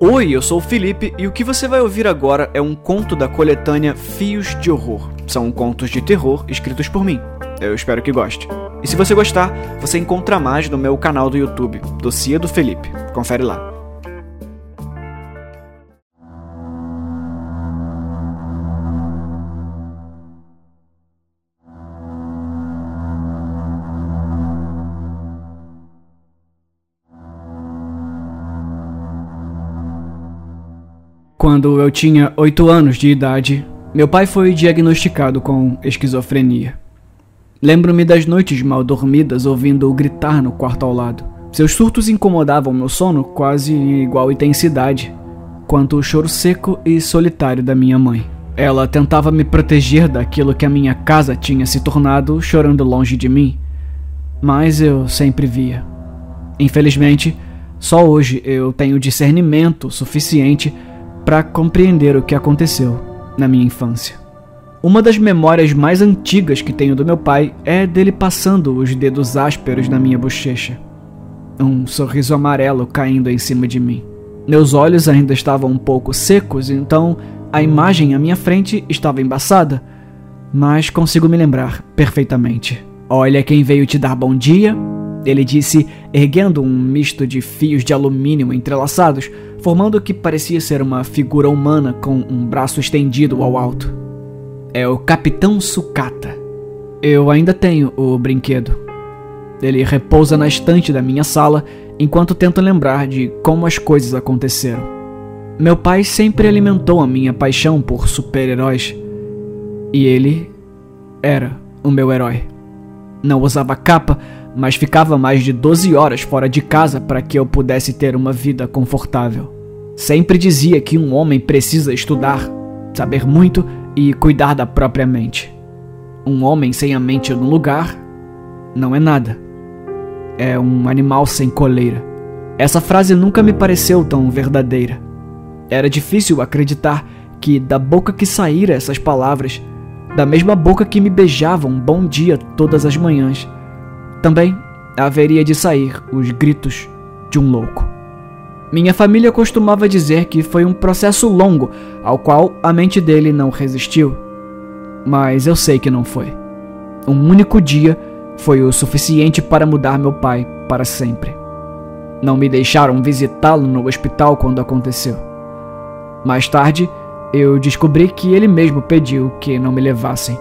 Oi, eu sou o Felipe e o que você vai ouvir agora é um conto da coletânea Fios de Horror. São contos de terror escritos por mim. Eu espero que goste. E se você gostar, você encontra mais no meu canal do YouTube, Docia do Felipe. Confere lá. Quando eu tinha 8 anos de idade, meu pai foi diagnosticado com esquizofrenia. Lembro-me das noites mal dormidas ouvindo-o gritar no quarto ao lado. Seus surtos incomodavam meu sono quase em igual intensidade quanto o choro seco e solitário da minha mãe. Ela tentava me proteger daquilo que a minha casa tinha se tornado chorando longe de mim, mas eu sempre via. Infelizmente, só hoje eu tenho discernimento suficiente para compreender o que aconteceu na minha infância. Uma das memórias mais antigas que tenho do meu pai é dele passando os dedos ásperos na minha bochecha. Um sorriso amarelo caindo em cima de mim. Meus olhos ainda estavam um pouco secos, então a imagem à minha frente estava embaçada, mas consigo me lembrar perfeitamente. Olha quem veio te dar bom dia, ele disse, erguendo um misto de fios de alumínio entrelaçados, formando o que parecia ser uma figura humana com um braço estendido ao alto. É o Capitão Sucata. Eu ainda tenho o brinquedo. Ele repousa na estante da minha sala enquanto tento lembrar de como as coisas aconteceram. Meu pai sempre alimentou a minha paixão por super-heróis e ele era o meu herói. Não usava capa, mas ficava mais de 12 horas fora de casa para que eu pudesse ter uma vida confortável. Sempre dizia que um homem precisa estudar, saber muito e cuidar da própria mente. Um homem sem a mente no lugar não é nada. É um animal sem coleira. Essa frase nunca me pareceu tão verdadeira. Era difícil acreditar que da boca que saíram essas palavras, da mesma boca que me beijava um bom dia todas as manhãs, também haveria de sair os gritos de um louco. Minha família costumava dizer que foi um processo longo ao qual a mente dele não resistiu. Mas eu sei que não foi. Um único dia foi o suficiente para mudar meu pai para sempre. Não me deixaram visitá-lo no hospital quando aconteceu. Mais tarde, eu descobri que ele mesmo pediu que não me levassem.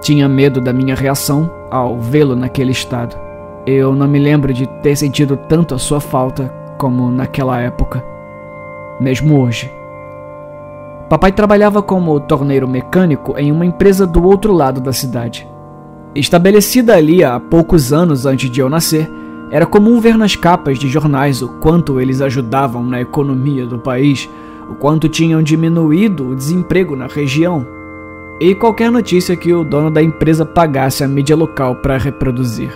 Tinha medo da minha reação ao vê-lo naquele estado. Eu não me lembro de ter sentido tanto a sua falta como naquela época, mesmo hoje. Papai trabalhava como torneiro mecânico em uma empresa do outro lado da cidade. Estabelecida ali há poucos anos antes de eu nascer, era comum ver nas capas de jornais o quanto eles ajudavam na economia do país, o quanto tinham diminuído o desemprego na região e qualquer notícia que o dono da empresa pagasse a mídia local para reproduzir.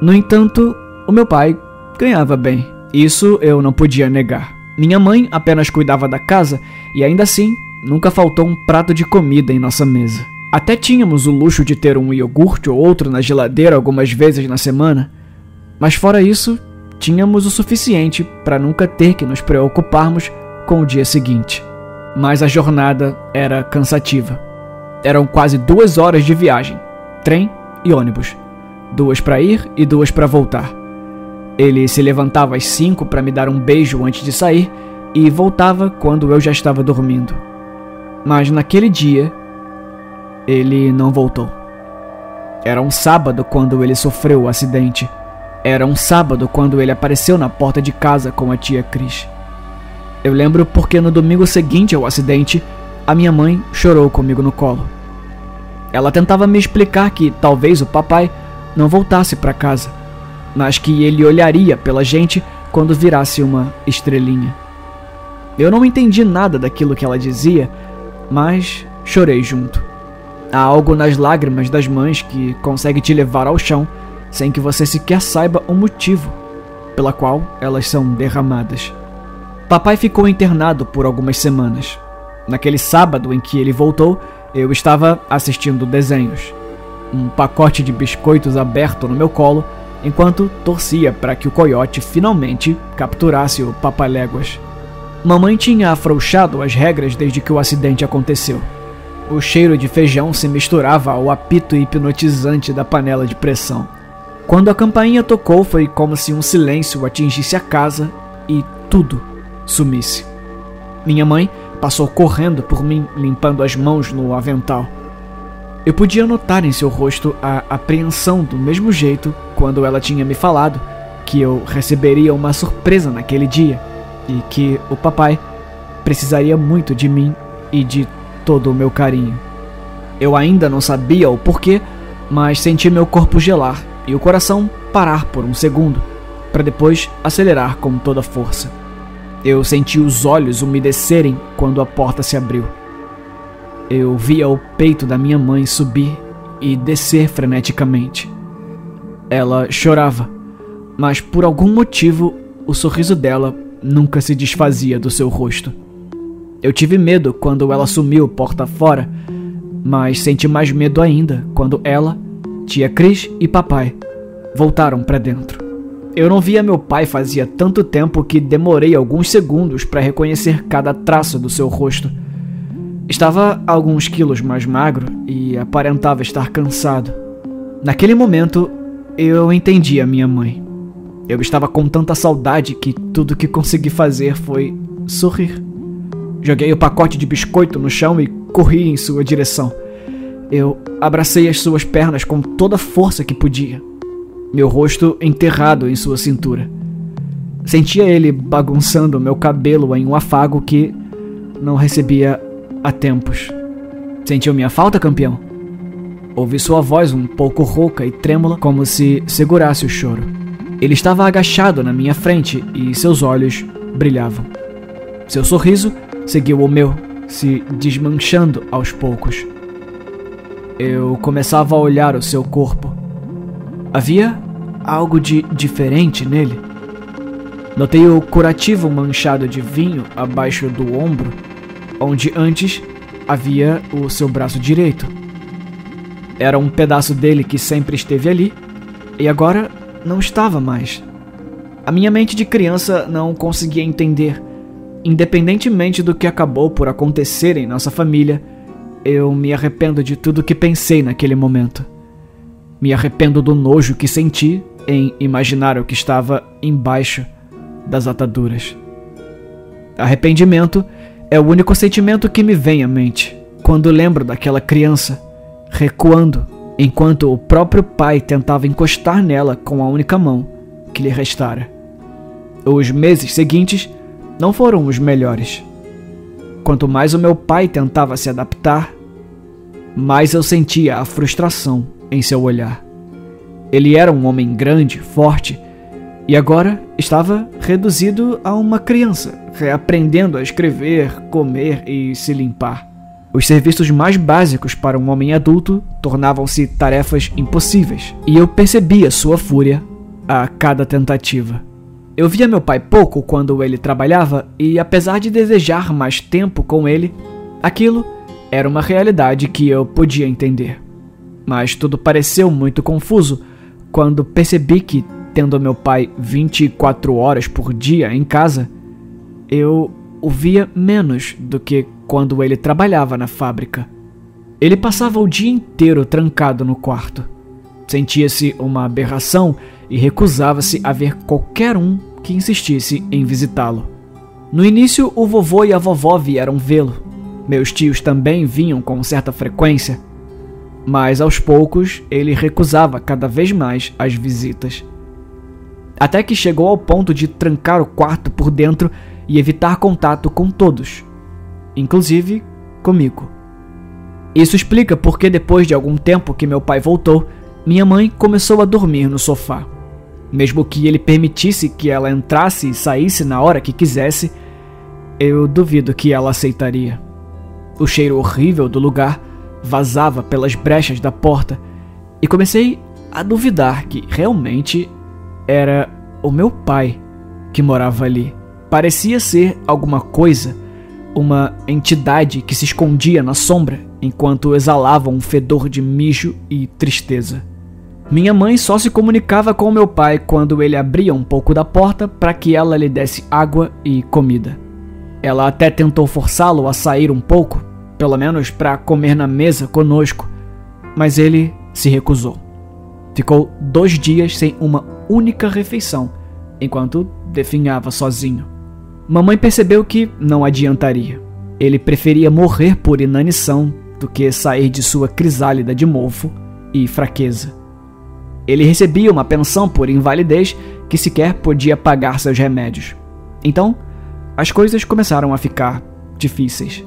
No entanto, o meu pai ganhava bem. Isso eu não podia negar. Minha mãe apenas cuidava da casa e ainda assim nunca faltou um prato de comida em nossa mesa. Até tínhamos o luxo de ter um iogurte ou outro na geladeira algumas vezes na semana, mas fora isso, tínhamos o suficiente para nunca ter que nos preocuparmos com o dia seguinte mas a jornada era cansativa. Eram quase duas horas de viagem, trem e ônibus, duas para ir e duas para voltar. Ele se levantava às cinco para me dar um beijo antes de sair e voltava quando eu já estava dormindo. Mas naquele dia, ele não voltou. Era um sábado quando ele sofreu o acidente. Era um sábado quando ele apareceu na porta de casa com a tia Cris. Eu lembro porque no domingo seguinte ao acidente, a minha mãe chorou comigo no colo. Ela tentava me explicar que talvez o papai não voltasse para casa, mas que ele olharia pela gente quando virasse uma estrelinha. Eu não entendi nada daquilo que ela dizia, mas chorei junto. Há algo nas lágrimas das mães que consegue te levar ao chão sem que você sequer saiba o motivo pela qual elas são derramadas. Papai ficou internado por algumas semanas. Naquele sábado em que ele voltou, eu estava assistindo desenhos. Um pacote de biscoitos aberto no meu colo, enquanto torcia para que o coiote finalmente capturasse o Papaléguas. Mamãe tinha afrouxado as regras desde que o acidente aconteceu. O cheiro de feijão se misturava ao apito hipnotizante da panela de pressão. Quando a campainha tocou, foi como se um silêncio atingisse a casa e tudo sumisse. Minha mãe passou correndo por mim, limpando as mãos no avental. Eu podia notar em seu rosto a apreensão do mesmo jeito quando ela tinha me falado que eu receberia uma surpresa naquele dia e que o papai precisaria muito de mim e de todo o meu carinho. Eu ainda não sabia o porquê, mas senti meu corpo gelar e o coração parar por um segundo, para depois acelerar com toda força. Eu senti os olhos umedecerem quando a porta se abriu. Eu via o peito da minha mãe subir e descer freneticamente. Ela chorava, mas por algum motivo o sorriso dela nunca se desfazia do seu rosto. Eu tive medo quando ela sumiu porta fora, mas senti mais medo ainda quando ela, tia Cris e papai voltaram para dentro. Eu não via meu pai fazia tanto tempo que demorei alguns segundos para reconhecer cada traço do seu rosto. Estava alguns quilos mais magro e aparentava estar cansado. Naquele momento, eu entendi a minha mãe. Eu estava com tanta saudade que tudo que consegui fazer foi sorrir. Joguei o pacote de biscoito no chão e corri em sua direção. Eu abracei as suas pernas com toda a força que podia, meu rosto enterrado em sua cintura. Sentia ele bagunçando meu cabelo em um afago que não recebia há tempos. Sentiu minha falta, campeão? Ouvi sua voz um pouco rouca e trêmula, como se segurasse o choro. Ele estava agachado na minha frente e seus olhos brilhavam. Seu sorriso seguiu o meu, se desmanchando aos poucos. Eu começava a olhar o seu corpo. Havia algo de diferente nele. Notei o curativo manchado de vinho abaixo do ombro, onde antes havia o seu braço direito. Era um pedaço dele que sempre esteve ali, e agora não estava mais. A minha mente de criança não conseguia entender. Independentemente do que acabou por acontecer em nossa família, eu me arrependo de tudo que pensei naquele momento. Me arrependo do nojo que senti em imaginar o que estava embaixo das ataduras. Arrependimento é o único sentimento que me vem à mente quando lembro daquela criança recuando enquanto o próprio pai tentava encostar nela com a única mão que lhe restara. Os meses seguintes não foram os melhores. Quanto mais o meu pai tentava se adaptar, mais eu sentia a frustração em seu olhar. Ele era um homem grande, forte, e agora estava reduzido a uma criança, reaprendendo a escrever, comer e se limpar. Os serviços mais básicos para um homem adulto tornavam-se tarefas impossíveis, e eu percebia sua fúria a cada tentativa. Eu via meu pai pouco quando ele trabalhava, e apesar de desejar mais tempo com ele, aquilo era uma realidade que eu podia entender. Mas tudo pareceu muito confuso quando percebi que, tendo meu pai 24 horas por dia em casa, eu o via menos do que quando ele trabalhava na fábrica. Ele passava o dia inteiro trancado no quarto. Sentia-se uma aberração e recusava-se a ver qualquer um que insistisse em visitá-lo. No início, o vovô e a vovó vieram vê-lo. Meus tios também vinham com certa frequência, mas aos poucos ele recusava cada vez mais as visitas. Até que chegou ao ponto de trancar o quarto por dentro e evitar contato com todos, inclusive comigo. Isso explica porque depois de algum tempo que meu pai voltou, minha mãe começou a dormir no sofá. Mesmo que ele permitisse que ela entrasse e saísse na hora que quisesse, eu duvido que ela aceitaria. O cheiro horrível do lugar vazava pelas brechas da porta e comecei a duvidar que realmente era o meu pai que morava ali. Parecia ser alguma coisa, uma entidade que se escondia na sombra enquanto exalava um fedor de mijo e tristeza. Minha mãe só se comunicava com meu pai quando ele abria um pouco da porta para que ela lhe desse água e comida. Ela até tentou forçá-lo a sair um pouco, pelo menos para comer na mesa conosco, mas ele se recusou. Ficou dois dias sem uma única refeição, enquanto definhava sozinho. Mamãe percebeu que não adiantaria. Ele preferia morrer por inanição do que sair de sua crisálida de mofo e fraqueza. Ele recebia uma pensão por invalidez que sequer podia pagar seus remédios. Então, as coisas começaram a ficar difíceis.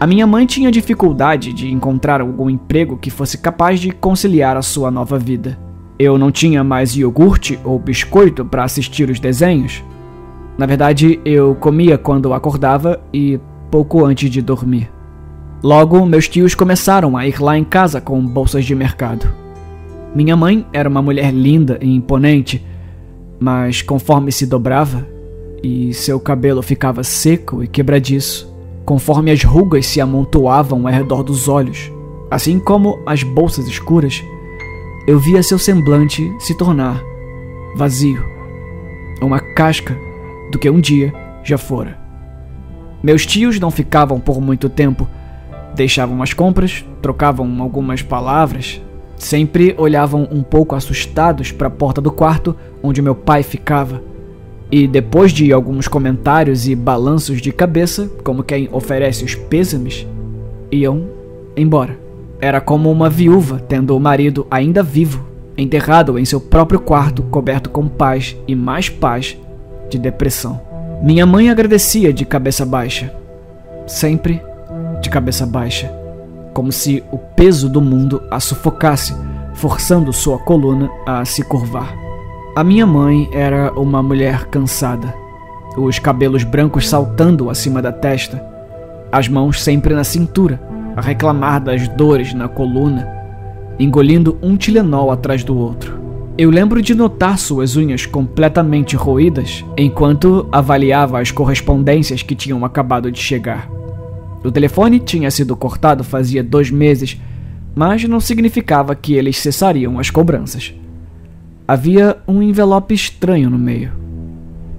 A minha mãe tinha dificuldade de encontrar algum emprego que fosse capaz de conciliar a sua nova vida. Eu não tinha mais iogurte ou biscoito para assistir os desenhos. Na verdade, eu comia quando acordava e pouco antes de dormir. Logo, meus tios começaram a ir lá em casa com bolsas de mercado. Minha mãe era uma mulher linda e imponente, mas conforme se dobrava e seu cabelo ficava seco e quebradiço, conforme as rugas se amontoavam ao redor dos olhos, assim como as bolsas escuras, eu via seu semblante se tornar vazio, uma casca do que um dia já fora. Meus tios não ficavam por muito tempo Deixavam as compras, trocavam algumas palavras, sempre olhavam um pouco assustados para a porta do quarto onde meu pai ficava. E depois de alguns comentários e balanços de cabeça, como quem oferece os pêsames, iam embora. Era como uma viúva tendo o marido ainda vivo, enterrado em seu próprio quarto, coberto com paz e mais paz de depressão. Minha mãe agradecia de cabeça baixa, sempre de cabeça baixa, como se o peso do mundo a sufocasse, forçando sua coluna a se curvar. A minha mãe era uma mulher cansada, os cabelos brancos saltando acima da testa, as mãos sempre na cintura, a reclamar das dores na coluna, engolindo um Tilenol atrás do outro. Eu lembro de notar suas unhas completamente roídas enquanto avaliava as correspondências que tinham acabado de chegar. O telefone tinha sido cortado fazia dois meses, mas não significava que eles cessariam as cobranças. Havia um envelope estranho no meio.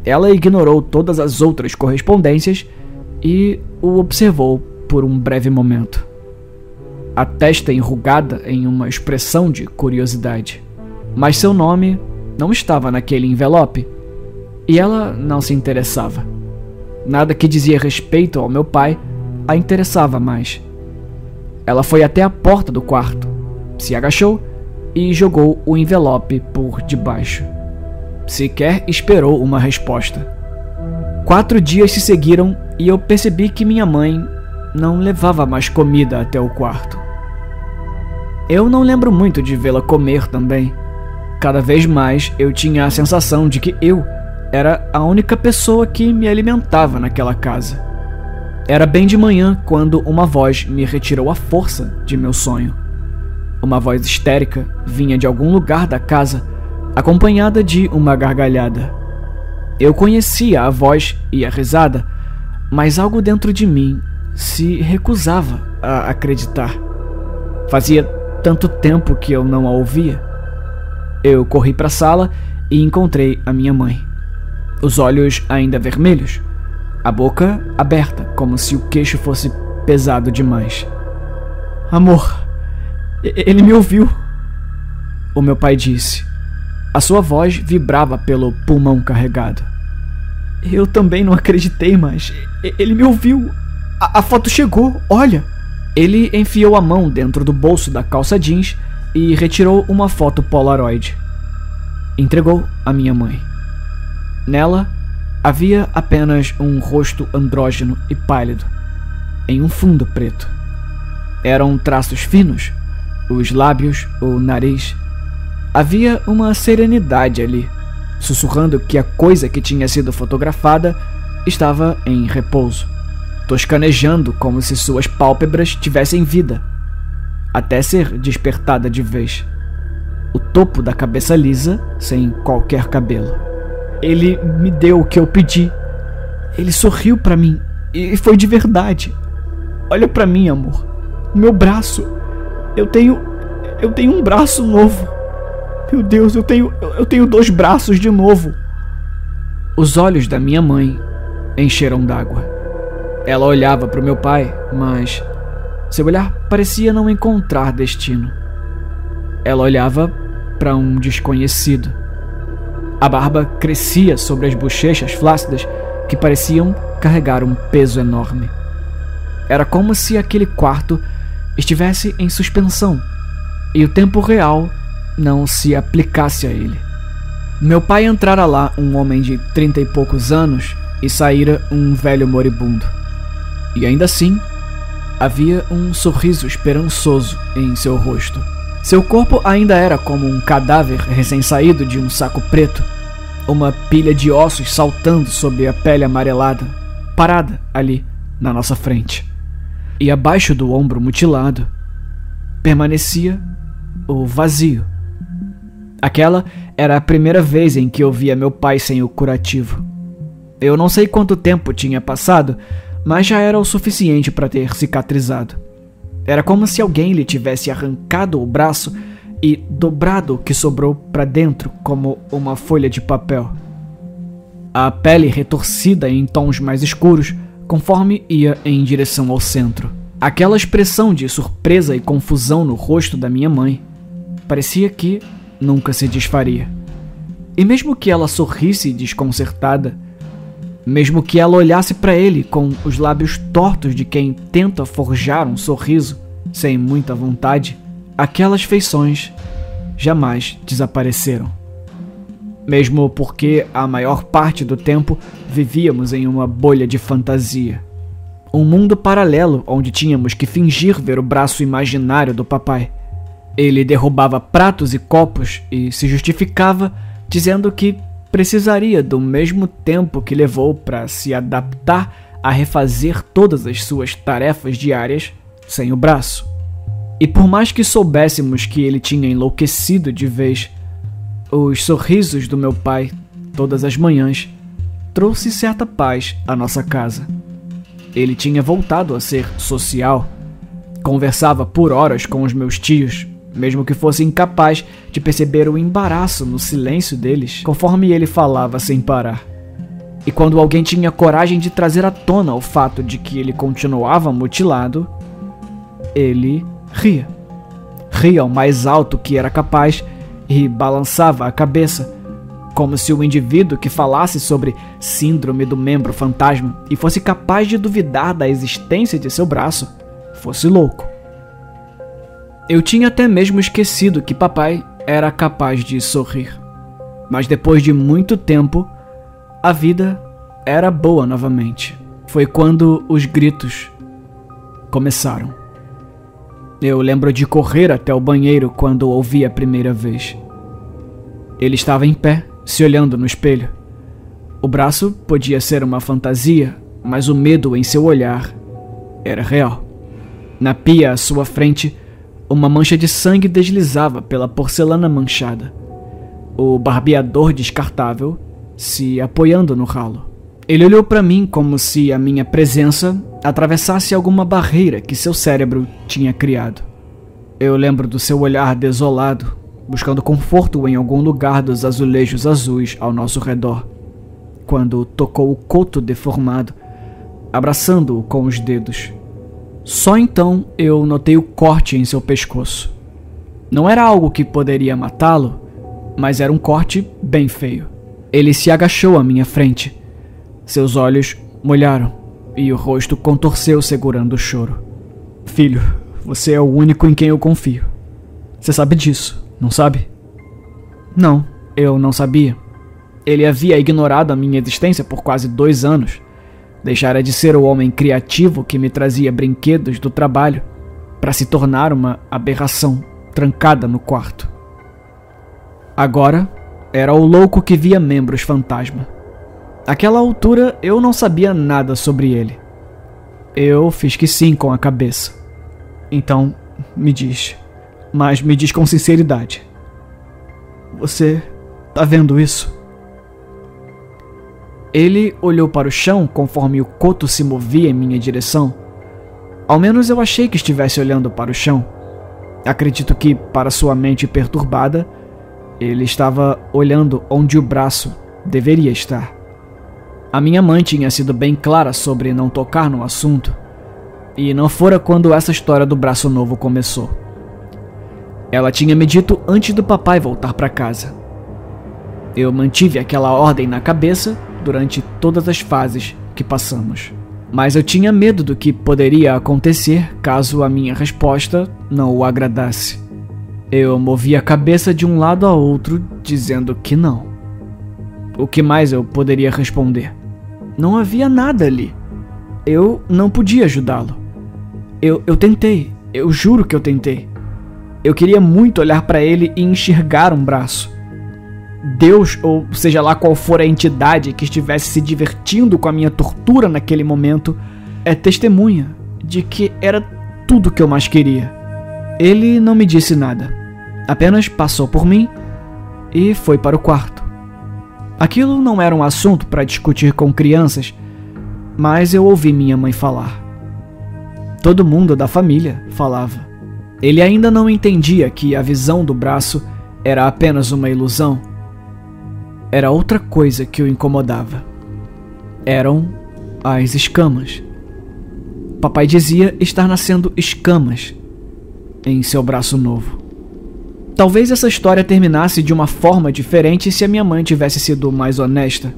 Ela ignorou todas as outras correspondências e o observou por um breve momento. A testa enrugada em uma expressão de curiosidade. Mas seu nome não estava naquele envelope e ela não se interessava. Nada que dizia respeito ao meu pai a interessava mais. Ela foi até a porta do quarto, se agachou e jogou o envelope por debaixo. Sequer esperou uma resposta. Quatro dias se seguiram e eu percebi que minha mãe não levava mais comida até o quarto. Eu não lembro muito de vê-la comer também. Cada vez mais eu tinha a sensação de que eu era a única pessoa que me alimentava naquela casa. Era bem de manhã quando uma voz me retirou a força de meu sonho. Uma voz histérica vinha de algum lugar da casa, acompanhada de uma gargalhada. Eu conhecia a voz e a risada, mas algo dentro de mim se recusava a acreditar. Fazia tanto tempo que eu não a ouvia. Eu corri para a sala e encontrei a minha mãe. Os olhos ainda vermelhos a boca aberta, como se o queixo fosse pesado demais. Amor, ele me ouviu. O meu pai disse. A sua voz vibrava pelo pulmão carregado. Eu também não acreditei, mas ele me ouviu. A, a foto chegou, olha. Ele enfiou a mão dentro do bolso da calça jeans e retirou uma foto Polaroid. Entregou à minha mãe. Nela Havia apenas um rosto andrógeno e pálido, em um fundo preto. Eram traços finos, os lábios, o nariz. Havia uma serenidade ali, sussurrando que a coisa que tinha sido fotografada estava em repouso, toscanejando como se suas pálpebras tivessem vida, até ser despertada de vez. O topo da cabeça lisa, sem qualquer cabelo. Ele me deu o que eu pedi. Ele sorriu para mim e foi de verdade. Olha para mim, amor. Meu braço. Eu tenho eu tenho um braço novo. Meu Deus, eu tenho eu tenho dois braços de novo. Os olhos da minha mãe encheram d'água. Ela olhava para o meu pai, mas seu olhar parecia não encontrar destino. Ela olhava para um desconhecido. A barba crescia sobre as bochechas flácidas que pareciam carregar um peso enorme. Era como se aquele quarto estivesse em suspensão e o tempo real não se aplicasse a ele. Meu pai entrara lá um homem de trinta e poucos anos e saíra um velho moribundo. E ainda assim, havia um sorriso esperançoso em seu rosto. Seu corpo ainda era como um cadáver recém-saído de um saco preto, uma pilha de ossos saltando sobre a pele amarelada, parada ali na nossa frente. E abaixo do ombro mutilado permanecia o vazio. Aquela era a primeira vez em que eu via meu pai sem o curativo. Eu não sei quanto tempo tinha passado, mas já era o suficiente para ter cicatrizado. Era como se alguém lhe tivesse arrancado o braço e dobrado o que sobrou para dentro como uma folha de papel. A pele retorcida em tons mais escuros conforme ia em direção ao centro. Aquela expressão de surpresa e confusão no rosto da minha mãe parecia que nunca se desfaria. E mesmo que ela sorrisse desconcertada, mesmo que ela olhasse para ele com os lábios tortos de quem tenta forjar um sorriso sem muita vontade, aquelas feições jamais desapareceram. Mesmo porque a maior parte do tempo vivíamos em uma bolha de fantasia. Um mundo paralelo onde tínhamos que fingir ver o braço imaginário do papai. Ele derrubava pratos e copos e se justificava dizendo que precisaria do mesmo tempo que levou para se adaptar a refazer todas as suas tarefas diárias sem o braço. E por mais que soubéssemos que ele tinha enlouquecido de vez, os sorrisos do meu pai, todas as manhãs, trouxe certa paz à nossa casa. Ele tinha voltado a ser social, conversava por horas com os meus tios, mesmo que fosse incapaz de perceber o embaraço no silêncio deles, conforme ele falava sem parar. E quando alguém tinha coragem de trazer à tona o fato de que ele continuava mutilado, ele ria. Ria o mais alto que era capaz e balançava a cabeça, como se o indivíduo que falasse sobre síndrome do membro fantasma e fosse capaz de duvidar da existência de seu braço fosse louco. Eu tinha até mesmo esquecido que papai era capaz de sorrir. Mas depois de muito tempo, a vida era boa novamente. Foi quando os gritos começaram. Eu lembro de correr até o banheiro quando ouvi a primeira vez. Ele estava em pé, se olhando no espelho. O braço podia ser uma fantasia, mas o medo em seu olhar era real. Na pia à sua frente, uma mancha de sangue deslizava pela porcelana manchada. O barbeador descartável se apoiando no ralo. Ele olhou para mim como se a minha presença atravessasse alguma barreira que seu cérebro tinha criado. Eu lembro do seu olhar desolado, buscando conforto em algum lugar dos azulejos azuis ao nosso redor, quando tocou o coto deformado, abraçando-o com os dedos. Só então eu notei o corte em seu pescoço. Não era algo que poderia matá-lo, mas era um corte bem feio. Ele se agachou à minha frente. Seus olhos molharam e o rosto contorceu segurando o choro. Filho, você é o único em quem eu confio. Você sabe disso, não sabe? Não, eu não sabia. Ele havia ignorado a minha existência por quase dois anos. Deixara de ser o homem criativo que me trazia brinquedos do trabalho para se tornar uma aberração trancada no quarto. Agora era o louco que via membros fantasma. Aquela altura eu não sabia nada sobre ele. Eu fiz que sim com a cabeça. Então, me diz, mas me diz com sinceridade. Você tá vendo isso? Ele olhou para o chão conforme o coto se movia em minha direção. Ao menos eu achei que estivesse olhando para o chão. Acredito que, para sua mente perturbada, ele estava olhando onde o braço deveria estar. A minha mãe tinha sido bem clara sobre não tocar no assunto, e não fora quando essa história do braço novo começou. Ela tinha me dito antes do papai voltar para casa. Eu mantive aquela ordem na cabeça durante todas as fases que passamos. Mas eu tinha medo do que poderia acontecer caso a minha resposta não o agradasse. Eu movi a cabeça de um lado a outro, dizendo que não. O que mais eu poderia responder? Não havia nada ali. Eu não podia ajudá-lo. Eu, eu tentei, eu juro que eu tentei. Eu queria muito olhar para ele e enxergar um braço. Deus, ou seja lá qual for a entidade que estivesse se divertindo com a minha tortura naquele momento, é testemunha de que era tudo que eu mais queria. Ele não me disse nada, apenas passou por mim e foi para o quarto. Aquilo não era um assunto para discutir com crianças, mas eu ouvi minha mãe falar. Todo mundo da família falava. Ele ainda não entendia que a visão do braço era apenas uma ilusão. Era outra coisa que o incomodava. Eram as escamas. Papai dizia estar nascendo escamas em seu braço novo. Talvez essa história terminasse de uma forma diferente se a minha mãe tivesse sido mais honesta,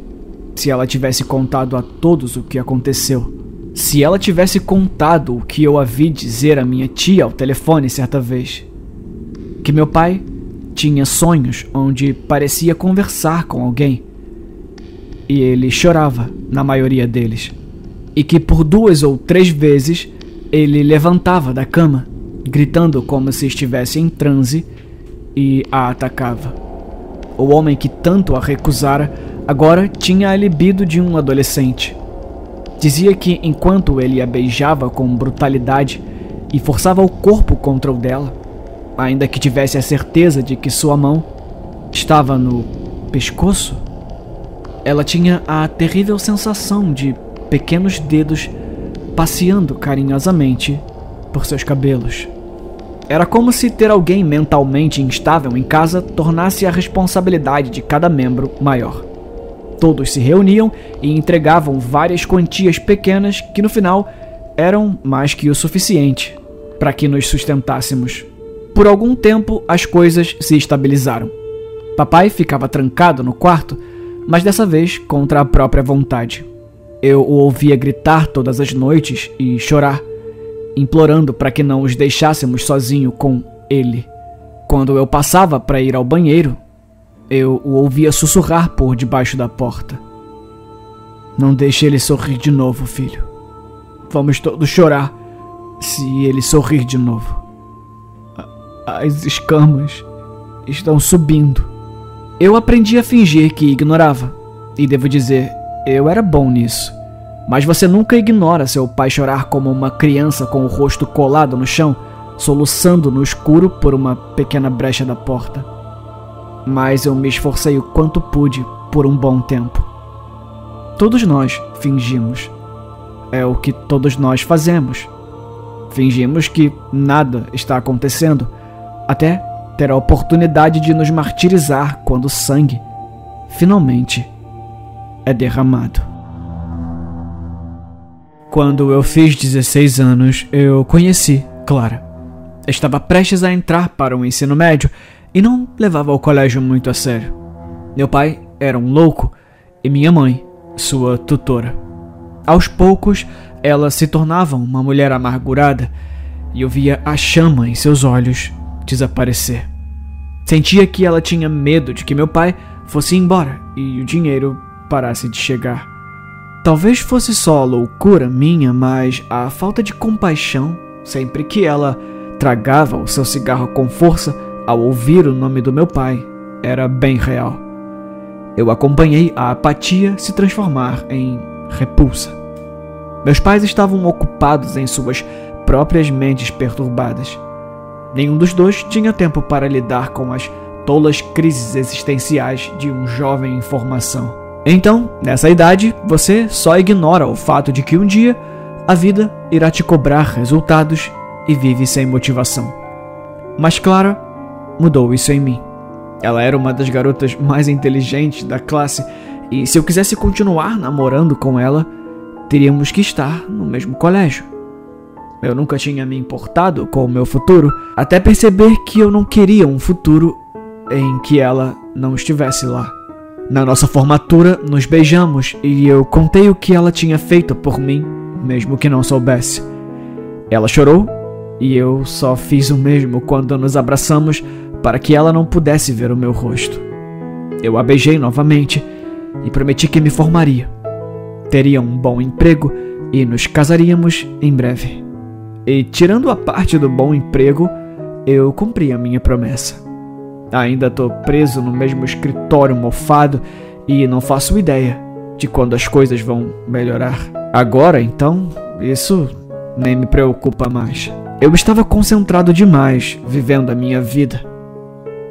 se ela tivesse contado a todos o que aconteceu. Se ela tivesse contado o que eu havia dizer à minha tia ao telefone certa vez, que meu pai tinha sonhos onde parecia conversar com alguém. E ele chorava na maioria deles, e que por duas ou três vezes ele levantava da cama, gritando como se estivesse em transe e a atacava. O homem que tanto a recusara agora tinha a libido de um adolescente. Dizia que enquanto ele a beijava com brutalidade e forçava o corpo contra o dela, ainda que tivesse a certeza de que sua mão estava no pescoço, ela tinha a terrível sensação de pequenos dedos passeando carinhosamente por seus cabelos. Era como se ter alguém mentalmente instável em casa tornasse a responsabilidade de cada membro maior. Todos se reuniam e entregavam várias quantias pequenas que no final eram mais que o suficiente para que nos sustentássemos. Por algum tempo as coisas se estabilizaram. Papai ficava trancado no quarto, mas dessa vez contra a própria vontade. Eu o ouvia gritar todas as noites e chorar, implorando para que não os deixássemos sozinho com ele. Quando eu passava para ir ao banheiro, eu o ouvia sussurrar por debaixo da porta. Não deixe ele sorrir de novo, filho. Vamos todos chorar se ele sorrir de novo. As escamas estão subindo. Eu aprendi a fingir que ignorava. E devo dizer, eu era bom nisso. Mas você nunca ignora seu pai chorar como uma criança com o rosto colado no chão, soluçando no escuro por uma pequena brecha da porta mas eu me esforcei o quanto pude por um bom tempo. Todos nós fingimos. É o que todos nós fazemos. Fingimos que nada está acontecendo, até ter a oportunidade de nos martirizar quando o sangue finalmente é derramado. Quando eu fiz 16 anos, eu conheci Clara. Estava prestes a entrar para o ensino médio e não levava o colégio muito a sério. Meu pai era um louco e minha mãe, sua tutora. Aos poucos, ela se tornava uma mulher amargurada e eu via a chama em seus olhos desaparecer. Sentia que ela tinha medo de que meu pai fosse embora e o dinheiro parasse de chegar. Talvez fosse só loucura minha, mas a falta de compaixão, sempre que ela tragava o seu cigarro com força, ao ouvir o nome do meu pai, era bem real. Eu acompanhei a apatia se transformar em repulsa. Meus pais estavam ocupados em suas próprias mentes perturbadas. Nenhum dos dois tinha tempo para lidar com as tolas crises existenciais de um jovem em formação. Então, nessa idade, você só ignora o fato de que um dia a vida irá te cobrar resultados e vive sem motivação. Mas Clara mudou isso em mim. Ela era uma das garotas mais inteligentes da classe E se eu quisesse continuar namorando com ela, teríamos que estar no mesmo colégio. Eu nunca tinha me importado com o meu futuro, até perceber que eu não queria um futuro em que ela não estivesse lá. Na nossa formatura, nos beijamos e eu contei o que ela tinha feito por mim, mesmo que não soubesse. Ela chorou e eu só fiz o mesmo quando nos abraçamos para que ela não pudesse ver o meu rosto. Eu a beijei novamente e prometi que me formaria. Teria um bom emprego e nos casaríamos em breve. E tirando a parte do bom emprego, eu cumpri a minha promessa. Ainda tô preso no mesmo escritório mofado e não faço ideia de quando as coisas vão melhorar. Agora, então, isso nem me preocupa mais. Eu estava concentrado demais vivendo a minha vida.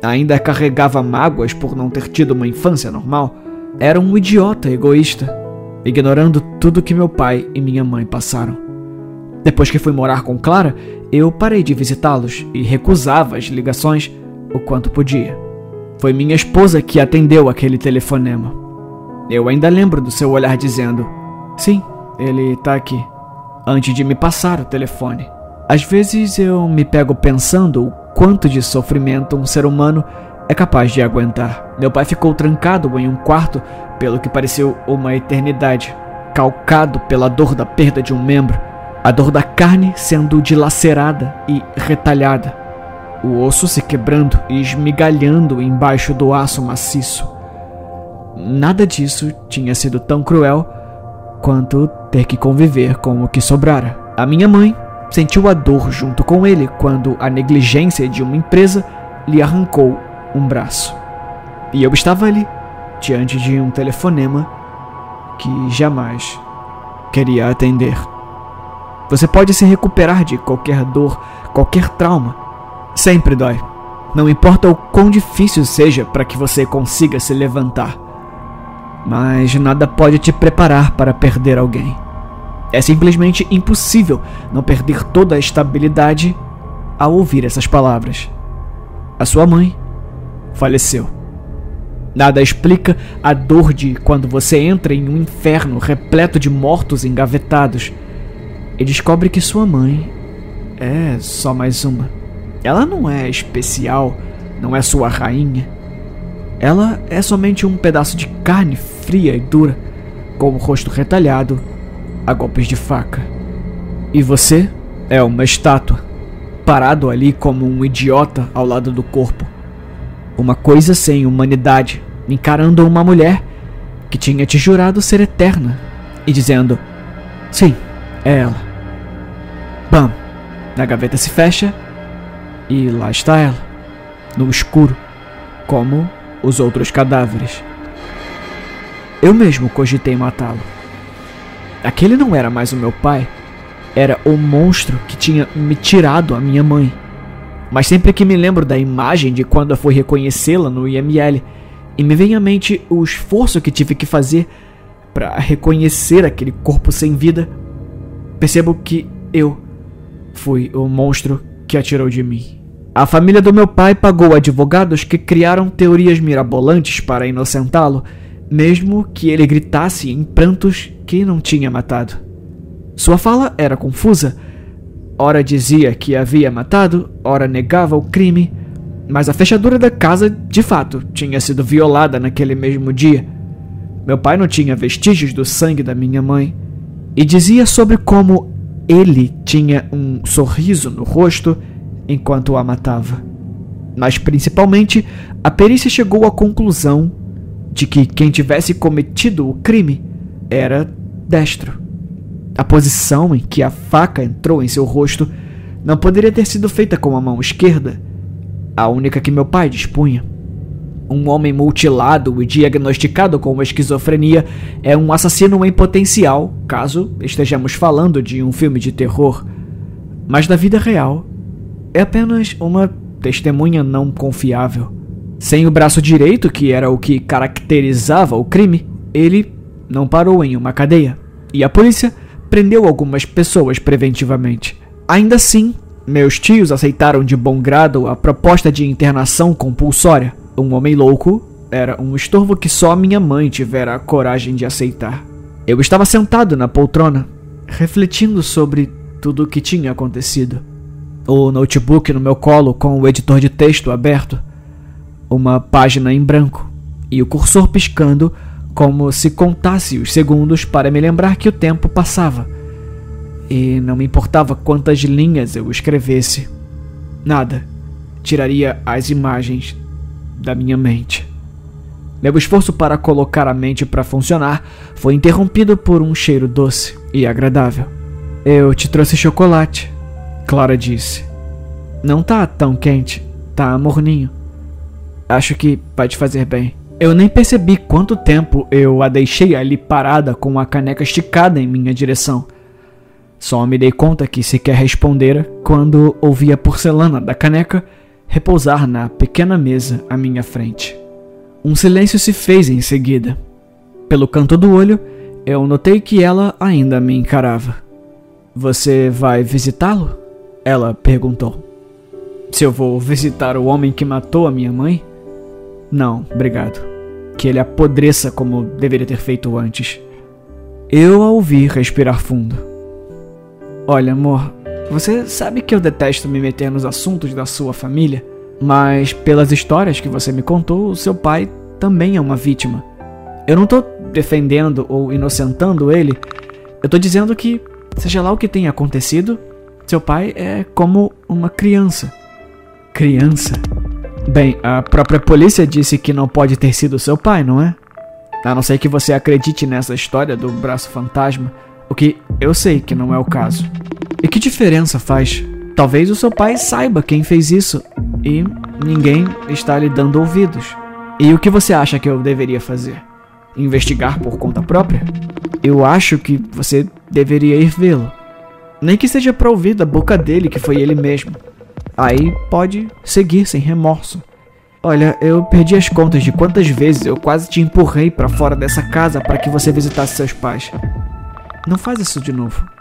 Ainda carregava mágoas por não ter tido uma infância normal. Era um idiota egoísta, ignorando tudo que meu pai e minha mãe passaram. Depois que fui morar com Clara, eu parei de visitá-los e recusava as ligações o quanto podia. Foi minha esposa que atendeu aquele telefonema. Eu ainda lembro do seu olhar dizendo: Sim, ele tá aqui, antes de me passar o telefone. Às vezes eu me pego pensando o quanto de sofrimento um ser humano é capaz de aguentar. Meu pai ficou trancado em um quarto pelo que pareceu uma eternidade, calcado pela dor da perda de um membro, a dor da carne sendo dilacerada e retalhada, o osso se quebrando e esmigalhando embaixo do aço maciço. Nada disso tinha sido tão cruel quanto ter que conviver com o que sobrara. A minha mãe sentiu a dor junto com ele quando a negligência de uma empresa lhe arrancou um braço. E eu estava ali, diante de um telefonema que jamais queria atender. Você pode se recuperar de qualquer dor, qualquer trauma. Sempre dói. Não importa o quão difícil seja para que você consiga se levantar. Mas nada pode te preparar para perder alguém. É simplesmente impossível não perder toda a estabilidade ao ouvir essas palavras. A sua mãe faleceu. Nada explica a dor de quando você entra em um inferno repleto de mortos engavetados e descobre que sua mãe é só mais uma. Ela não é especial, não é sua rainha. Ela é somente um pedaço de carne fria e dura, com o rosto retalhado a golpes de faca. E você é uma estátua, parado ali como um idiota ao lado do corpo. Uma coisa sem humanidade, encarando uma mulher que tinha te jurado ser eterna e dizendo: Sim, é ela. Bam! A gaveta se fecha e lá está ela, no escuro, como os outros cadáveres. Eu mesmo cogitei matá-lo. Aquele não era mais o meu pai, era o monstro que tinha me tirado a minha mãe. Mas sempre que me lembro da imagem de quando eu fui reconhecê-la no IML, e me vem à mente o esforço que tive que fazer para reconhecer aquele corpo sem vida, percebo que eu fui o monstro que atirou de mim. A família do meu pai pagou advogados que criaram teorias mirabolantes para inocentá-lo mesmo que ele gritasse em prantos que não tinha matado. Sua fala era confusa. Ora dizia que havia matado, ora negava o crime, mas a fechadura da casa, de fato, tinha sido violada naquele mesmo dia. Meu pai não tinha vestígios do sangue da minha mãe e dizia sobre como ele tinha um sorriso no rosto enquanto a matava. Mas principalmente, a perícia chegou à conclusão de que quem tivesse cometido o crime era destro. A posição em que a faca entrou em seu rosto não poderia ter sido feita com a mão esquerda, a única que meu pai dispunha. Um homem mutilado e diagnosticado com esquizofrenia é um assassino em potencial, caso estejamos falando de um filme de terror. Mas na vida real, é apenas uma testemunha não confiável. Sem o braço direito, que era o que caracterizava o crime, ele não parou em uma cadeia. E a polícia prendeu algumas pessoas preventivamente. Ainda assim, meus tios aceitaram de bom grado a proposta de internação compulsória. Um homem louco era um estorvo que só minha mãe tivera a coragem de aceitar. Eu estava sentado na poltrona, refletindo sobre tudo o que tinha acontecido. O notebook no meu colo com o editor de texto aberto, uma página em branco e o cursor piscando como se contasse os segundos para me lembrar que o tempo passava. E não me importava quantas linhas eu escrevesse. Nada tiraria as imagens da minha mente. Meu esforço para colocar a mente para funcionar foi interrompido por um cheiro doce e agradável. Eu te trouxe chocolate, Clara disse. Não tá tão quente, tá morninho. Acho que vai te fazer bem. Eu nem percebi quanto tempo eu a deixei ali parada com a caneca esticada em minha direção. Só me dei conta que sequer respondera quando ouvi a porcelana da caneca repousar na pequena mesa à minha frente. Um silêncio se fez em seguida. Pelo canto do olho, eu notei que ela ainda me encarava. Você vai visitá-lo? Ela perguntou. Se eu vou visitar o homem que matou a minha mãe? Não, obrigado. Que ele apodreça como deveria ter feito antes. Eu a ouvi respirar fundo. Olha, amor, você sabe que eu detesto me meter nos assuntos da sua família, mas pelas histórias que você me contou, o seu pai também é uma vítima. Eu não tô defendendo ou inocentando ele, eu tô dizendo que, seja lá o que tenha acontecido, seu pai é como uma criança. Criança? Bem, a própria polícia disse que não pode ter sido seu pai, não é? A não ser que você acredite nessa história do braço fantasma, o que eu sei que não é o caso. E que diferença faz? Talvez o seu pai saiba quem fez isso e ninguém está lhe dando ouvidos. E o que você acha que eu deveria fazer? Investigar por conta própria? Eu acho que você deveria ir vê-lo. Nem que seja para ouvir da boca dele que foi ele mesmo. Aí pode seguir sem remorso. Olha, eu perdi as contas de quantas vezes eu quase te empurrei para fora dessa casa para que você visitasse seus pais. Não faz isso de novo.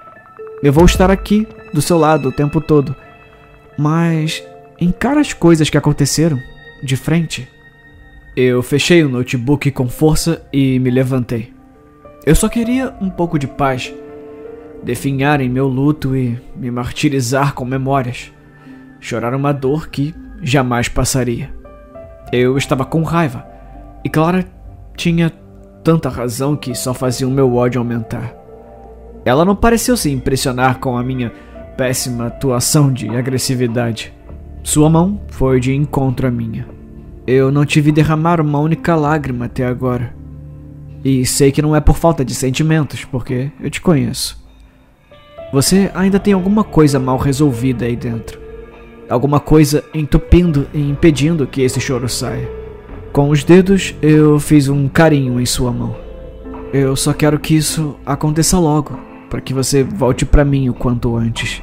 Eu vou estar aqui, do seu lado, o tempo todo. Mas encara as coisas que aconteceram, de frente. Eu fechei o notebook com força e me levantei. Eu só queria um pouco de paz definhar em meu luto e me martirizar com memórias, chorar uma dor que jamais passaria. Eu estava com raiva, e Clara tinha tanta razão que só fazia o meu ódio aumentar. Ela não pareceu se impressionar com a minha péssima atuação de agressividade. Sua mão foi de encontro à minha. Eu não tive derramar uma única lágrima até agora. E sei que não é por falta de sentimentos, porque eu te conheço. Você ainda tem alguma coisa mal resolvida aí dentro. Alguma coisa entupindo e impedindo que esse choro saia. Com os dedos, eu fiz um carinho em sua mão. Eu só quero que isso aconteça logo, para que você volte para mim o quanto antes.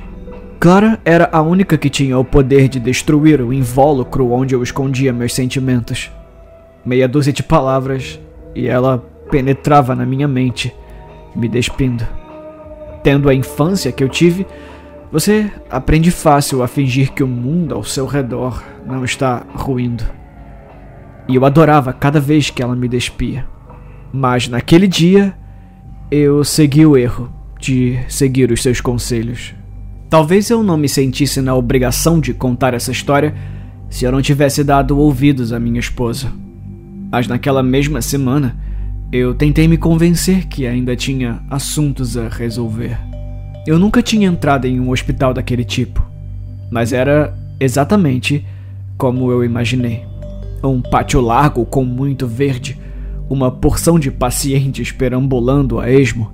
Clara era a única que tinha o poder de destruir o invólucro onde eu escondia meus sentimentos. Meia dúzia de palavras e ela penetrava na minha mente, me despindo. Tendo a infância que eu tive, você aprende fácil a fingir que o mundo ao seu redor não está ruindo. E eu adorava cada vez que ela me despia. Mas naquele dia, eu segui o erro de seguir os seus conselhos. Talvez eu não me sentisse na obrigação de contar essa história se eu não tivesse dado ouvidos à minha esposa. Mas naquela mesma semana, eu tentei me convencer que ainda tinha assuntos a resolver. Eu nunca tinha entrado em um hospital daquele tipo, mas era exatamente como eu imaginei. Um pátio largo com muito verde, uma porção de pacientes perambulando a esmo.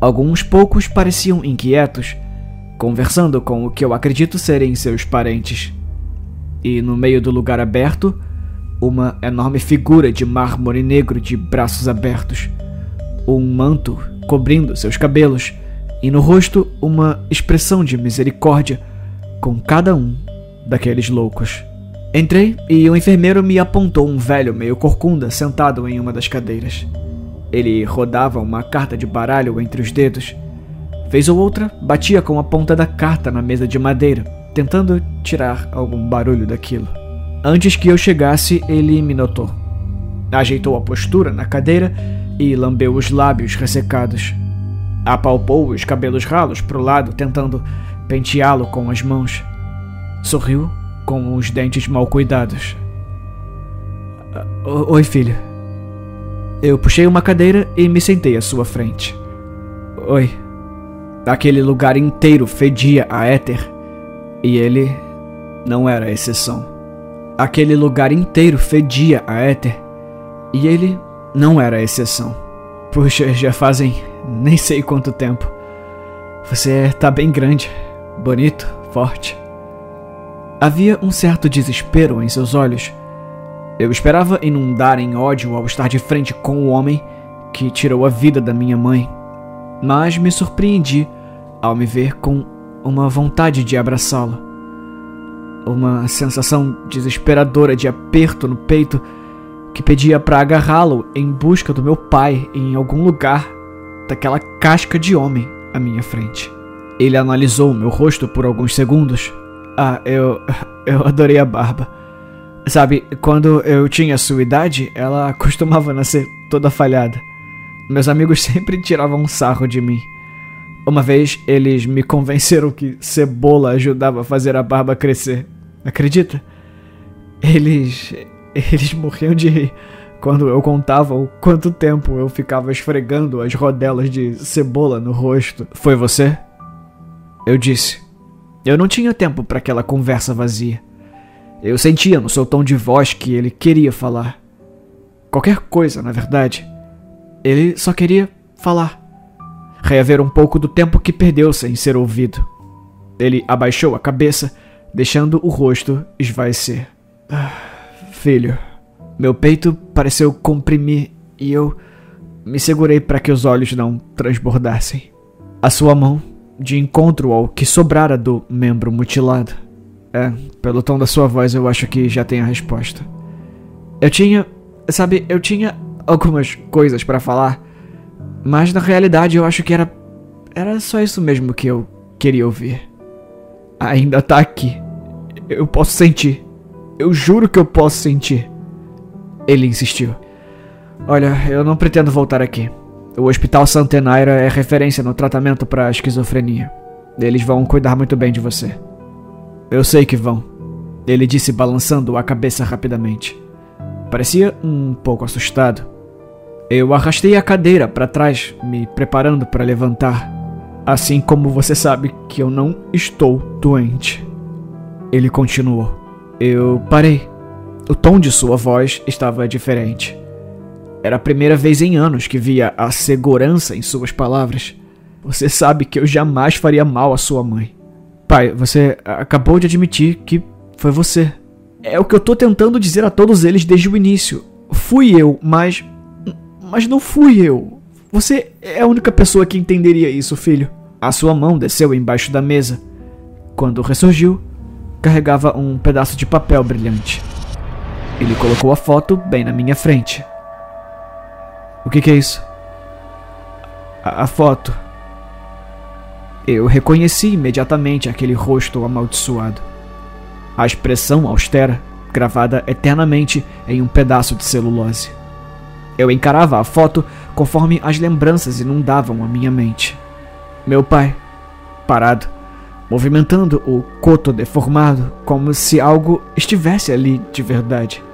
Alguns poucos pareciam inquietos, conversando com o que eu acredito serem seus parentes. E no meio do lugar aberto, uma enorme figura de mármore negro de braços abertos, um manto cobrindo seus cabelos e no rosto uma expressão de misericórdia com cada um daqueles loucos. Entrei e o enfermeiro me apontou um velho meio corcunda sentado em uma das cadeiras. Ele rodava uma carta de baralho entre os dedos. Vez ou outra, batia com a ponta da carta na mesa de madeira, tentando tirar algum barulho daquilo. Antes que eu chegasse, ele me notou. Ajeitou a postura na cadeira e lambeu os lábios ressecados. Apalpou os cabelos ralos para o lado, tentando penteá-lo com as mãos. Sorriu com os dentes mal cuidados. Oi, filho. Eu puxei uma cadeira e me sentei à sua frente. Oi. Aquele lugar inteiro fedia a éter. E ele não era exceção. Aquele lugar inteiro fedia a éter. E ele não era exceção. Puxa, já fazem nem sei quanto tempo. Você tá bem grande, bonito, forte. Havia um certo desespero em seus olhos. Eu esperava inundar em ódio ao estar de frente com o homem que tirou a vida da minha mãe, mas me surpreendi ao me ver com uma vontade de abraçá-lo. Uma sensação desesperadora de aperto no peito que pedia para agarrá-lo em busca do meu pai em algum lugar daquela casca de homem à minha frente. Ele analisou meu rosto por alguns segundos. Ah, eu. Eu adorei a barba. Sabe, quando eu tinha sua idade, ela costumava nascer toda falhada. Meus amigos sempre tiravam um sarro de mim. Uma vez eles me convenceram que cebola ajudava a fazer a barba crescer. Acredita? Eles. Eles morriam de rir quando eu contava o quanto tempo eu ficava esfregando as rodelas de cebola no rosto. Foi você? Eu disse. Eu não tinha tempo para aquela conversa vazia. Eu sentia no seu tom de voz que ele queria falar. Qualquer coisa, na verdade. Ele só queria falar. Reaver um pouco do tempo que perdeu sem ser ouvido. Ele abaixou a cabeça, deixando o rosto esvaecer. Ah, filho. Meu peito pareceu comprimir e eu me segurei para que os olhos não transbordassem. A sua mão, de encontro ao que sobrara do membro mutilado, é, pelo tom da sua voz eu acho que já tem a resposta. Eu tinha, sabe, eu tinha algumas coisas para falar, mas na realidade eu acho que era era só isso mesmo que eu queria ouvir. Ainda tá aqui. Eu posso sentir. Eu juro que eu posso sentir. Ele insistiu. Olha, eu não pretendo voltar aqui. O Hospital Santenaira é referência no tratamento para esquizofrenia. Eles vão cuidar muito bem de você. Eu sei que vão, ele disse balançando a cabeça rapidamente. Parecia um pouco assustado. Eu arrastei a cadeira para trás, me preparando para levantar. Assim como você sabe que eu não estou doente. Ele continuou. Eu parei. O tom de sua voz estava diferente. Era a primeira vez em anos que via a segurança em suas palavras. Você sabe que eu jamais faria mal à sua mãe. Pai, você acabou de admitir que foi você. É o que eu tô tentando dizer a todos eles desde o início. Fui eu, mas. Mas não fui eu. Você é a única pessoa que entenderia isso, filho. A sua mão desceu embaixo da mesa. Quando ressurgiu, carregava um pedaço de papel brilhante. Ele colocou a foto bem na minha frente. O que, que é isso? A, a foto. Eu reconheci imediatamente aquele rosto amaldiçoado. A expressão austera, gravada eternamente em um pedaço de celulose. Eu encarava a foto conforme as lembranças inundavam a minha mente. Meu pai, parado, movimentando o coto deformado como se algo estivesse ali de verdade.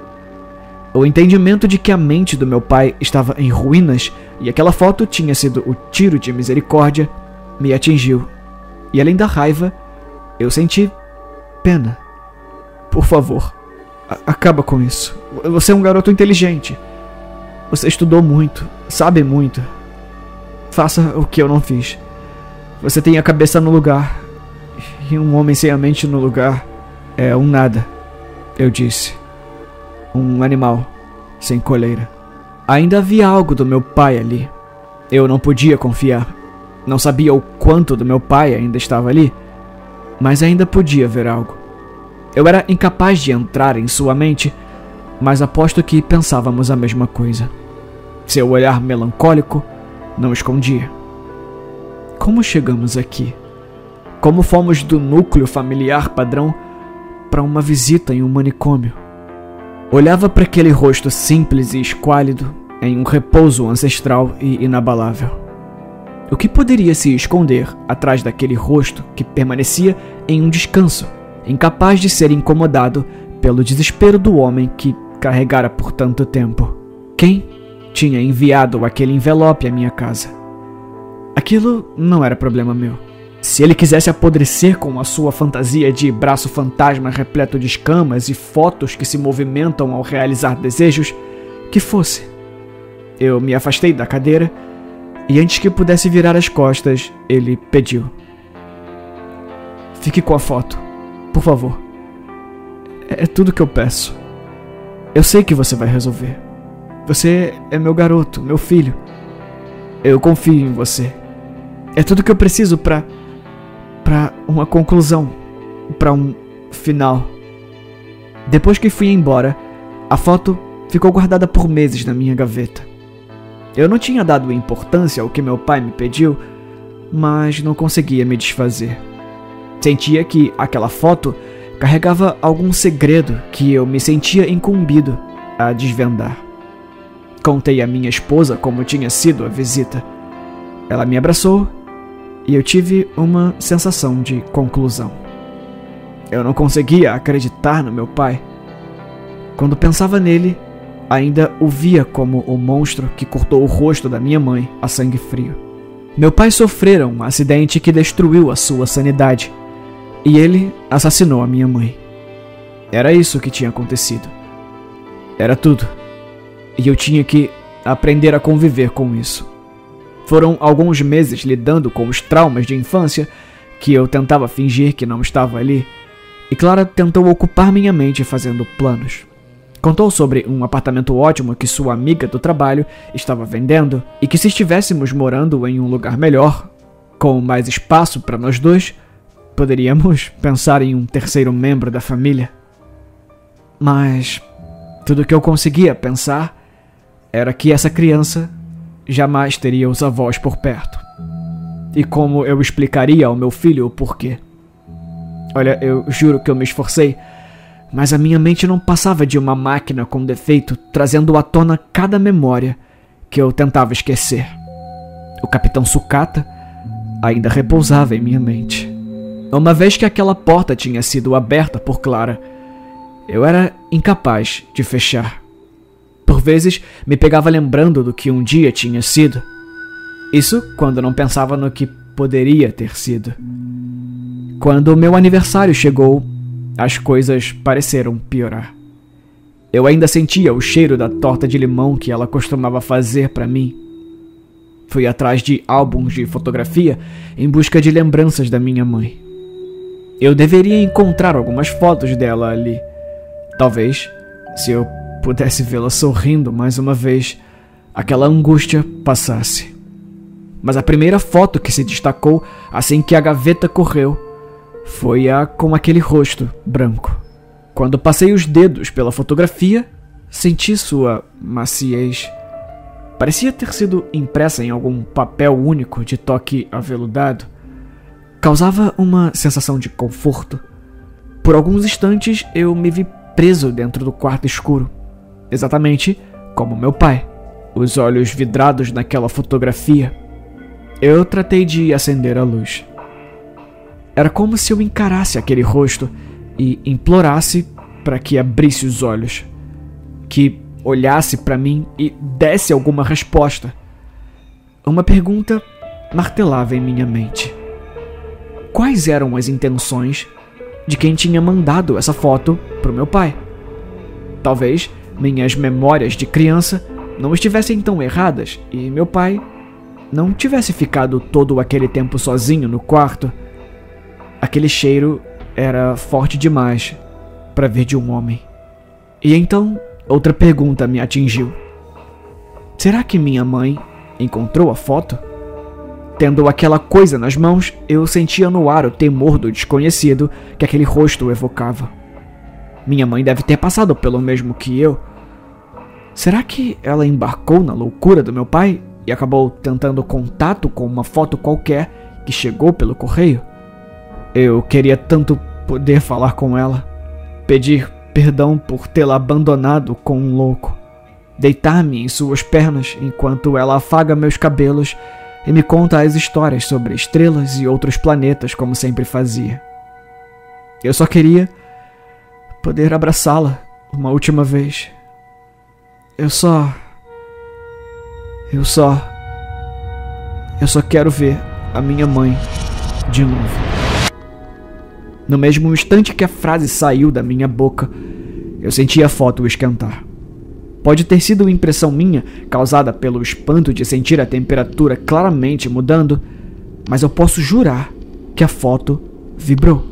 O entendimento de que a mente do meu pai estava em ruínas e aquela foto tinha sido o tiro de misericórdia me atingiu. E além da raiva, eu senti pena. Por favor, acaba com isso. Você é um garoto inteligente. Você estudou muito, sabe muito. Faça o que eu não fiz. Você tem a cabeça no lugar. E um homem sem a mente no lugar é um nada, eu disse. Um animal sem coleira. Ainda havia algo do meu pai ali. Eu não podia confiar. Não sabia o quanto do meu pai ainda estava ali, mas ainda podia ver algo. Eu era incapaz de entrar em sua mente, mas aposto que pensávamos a mesma coisa. Seu olhar melancólico não escondia. Como chegamos aqui? Como fomos do núcleo familiar padrão para uma visita em um manicômio? Olhava para aquele rosto simples e esquálido em um repouso ancestral e inabalável. O que poderia se esconder atrás daquele rosto que permanecia em um descanso, incapaz de ser incomodado pelo desespero do homem que carregara por tanto tempo? Quem tinha enviado aquele envelope à minha casa? Aquilo não era problema meu. Se ele quisesse apodrecer com a sua fantasia de braço fantasma repleto de escamas e fotos que se movimentam ao realizar desejos, que fosse. Eu me afastei da cadeira e antes que pudesse virar as costas, ele pediu: Fique com a foto, por favor. É, é tudo que eu peço. Eu sei que você vai resolver. Você é meu garoto, meu filho. Eu confio em você. É tudo que eu preciso para para uma conclusão, para um final. Depois que fui embora, a foto ficou guardada por meses na minha gaveta. Eu não tinha dado importância ao que meu pai me pediu, mas não conseguia me desfazer. Sentia que aquela foto carregava algum segredo que eu me sentia incumbido a desvendar. Contei à minha esposa como tinha sido a visita. Ela me abraçou e eu tive uma sensação de conclusão. Eu não conseguia acreditar no meu pai. Quando pensava nele, ainda o via como o monstro que cortou o rosto da minha mãe a sangue frio. Meu pai sofrera um acidente que destruiu a sua sanidade e ele assassinou a minha mãe. Era isso que tinha acontecido. Era tudo. E eu tinha que aprender a conviver com isso. Foram alguns meses lidando com os traumas de infância que eu tentava fingir que não estava ali, e Clara tentou ocupar minha mente fazendo planos. Contou sobre um apartamento ótimo que sua amiga do trabalho estava vendendo e que se estivéssemos morando em um lugar melhor, com mais espaço para nós dois, poderíamos pensar em um terceiro membro da família. Mas tudo que eu conseguia pensar era que essa criança jamais teria os avós por perto. E como eu explicaria ao meu filho o porquê? Olha, eu juro que eu me esforcei, mas a minha mente não passava de uma máquina com defeito, trazendo à tona cada memória que eu tentava esquecer. O capitão Sucata ainda repousava em minha mente. Uma vez que aquela porta tinha sido aberta por Clara, eu era incapaz de fechar. Por vezes me pegava lembrando do que um dia tinha sido. Isso quando não pensava no que poderia ter sido. Quando meu aniversário chegou, as coisas pareceram piorar. Eu ainda sentia o cheiro da torta de limão que ela costumava fazer para mim. Fui atrás de álbuns de fotografia em busca de lembranças da minha mãe. Eu deveria encontrar algumas fotos dela ali. Talvez, se eu pudesse vê-la sorrindo mais uma vez, aquela angústia passasse. Mas a primeira foto que se destacou assim que a gaveta correu foi a com aquele rosto branco. Quando passei os dedos pela fotografia, senti sua maciez. Parecia ter sido impressa em algum papel único de toque aveludado. Causava uma sensação de conforto. Por alguns instantes eu me vi preso dentro do quarto escuro, exatamente como meu pai, os olhos vidrados naquela fotografia. Eu tratei de acender a luz. Era como se eu encarasse aquele rosto e implorasse para que abrisse os olhos, que olhasse para mim e desse alguma resposta. Uma pergunta martelava em minha mente. Quais eram as intenções de quem tinha mandado essa foto pro meu pai? Talvez minhas memórias de criança não estivessem tão erradas e meu pai não tivesse ficado todo aquele tempo sozinho no quarto. Aquele cheiro era forte demais para vir de um homem. E então outra pergunta me atingiu: Será que minha mãe encontrou a foto? Tendo aquela coisa nas mãos, eu sentia no ar o temor do desconhecido que aquele rosto evocava. Minha mãe deve ter passado pelo mesmo que eu. Será que ela embarcou na loucura do meu pai e acabou tentando contato com uma foto qualquer que chegou pelo correio? Eu queria tanto poder falar com ela, pedir perdão por tê-la abandonado com um louco, deitar-me em suas pernas enquanto ela afaga meus cabelos e me conta as histórias sobre estrelas e outros planetas como sempre fazia. Eu só queria poder abraçá-la uma última vez. Eu só. Eu só. Eu só quero ver a minha mãe de novo. No mesmo instante que a frase saiu da minha boca, eu senti a foto esquentar. Pode ter sido impressão minha, causada pelo espanto de sentir a temperatura claramente mudando, mas eu posso jurar que a foto vibrou,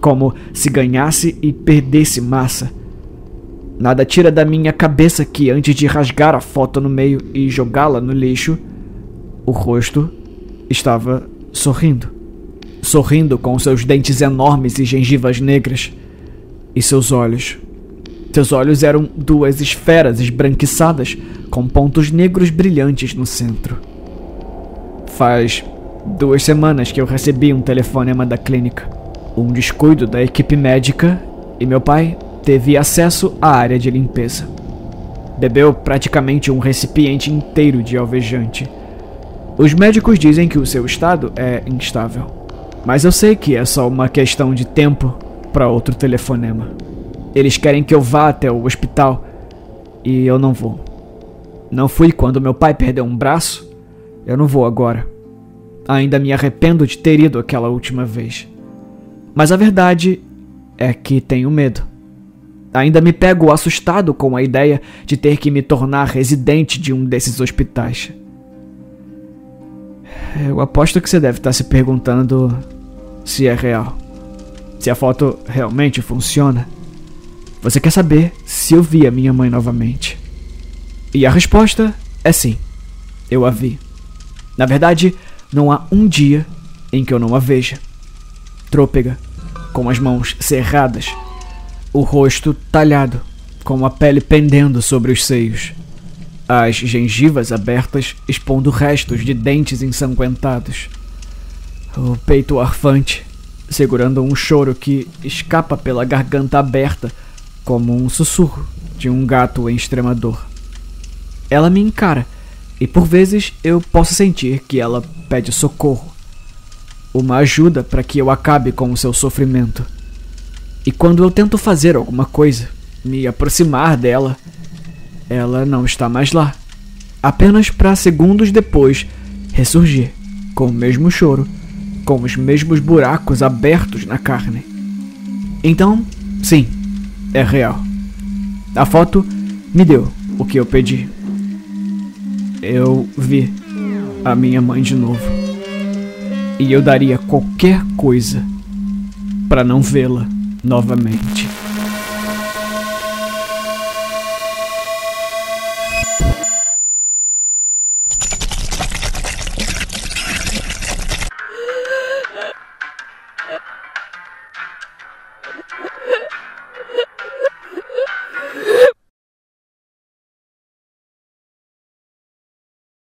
como se ganhasse e perdesse massa. Nada tira da minha cabeça que antes de rasgar a foto no meio e jogá-la no lixo, o rosto estava sorrindo sorrindo com seus dentes enormes e gengivas negras. E seus olhos. Seus olhos eram duas esferas esbranquiçadas com pontos negros brilhantes no centro. Faz duas semanas que eu recebi um telefonema da clínica. Um descuido da equipe médica e meu pai teve acesso à área de limpeza. Bebeu praticamente um recipiente inteiro de alvejante. Os médicos dizem que o seu estado é instável. Mas eu sei que é só uma questão de tempo para outro telefonema. Eles querem que eu vá até o hospital e eu não vou. Não fui quando meu pai perdeu um braço, eu não vou agora. Ainda me arrependo de ter ido aquela última vez. Mas a verdade é que tenho medo. Ainda me pego assustado com a ideia de ter que me tornar residente de um desses hospitais. Eu aposto que você deve estar se perguntando se é real. Se a foto realmente funciona. Você quer saber se eu vi a minha mãe novamente? E a resposta é sim. Eu a vi. Na verdade, não há um dia em que eu não a veja. Trôpega, com as mãos cerradas, o rosto talhado, com a pele pendendo sobre os seios as gengivas abertas expondo restos de dentes ensanguentados. O peito arfante, segurando um choro que escapa pela garganta aberta como um sussurro de um gato em extrema dor. Ela me encara e por vezes eu posso sentir que ela pede socorro, uma ajuda para que eu acabe com o seu sofrimento. E quando eu tento fazer alguma coisa, me aproximar dela, ela não está mais lá. Apenas para segundos depois ressurgir, com o mesmo choro, com os mesmos buracos abertos na carne. Então, sim, é real. A foto me deu o que eu pedi. Eu vi a minha mãe de novo. E eu daria qualquer coisa para não vê-la novamente.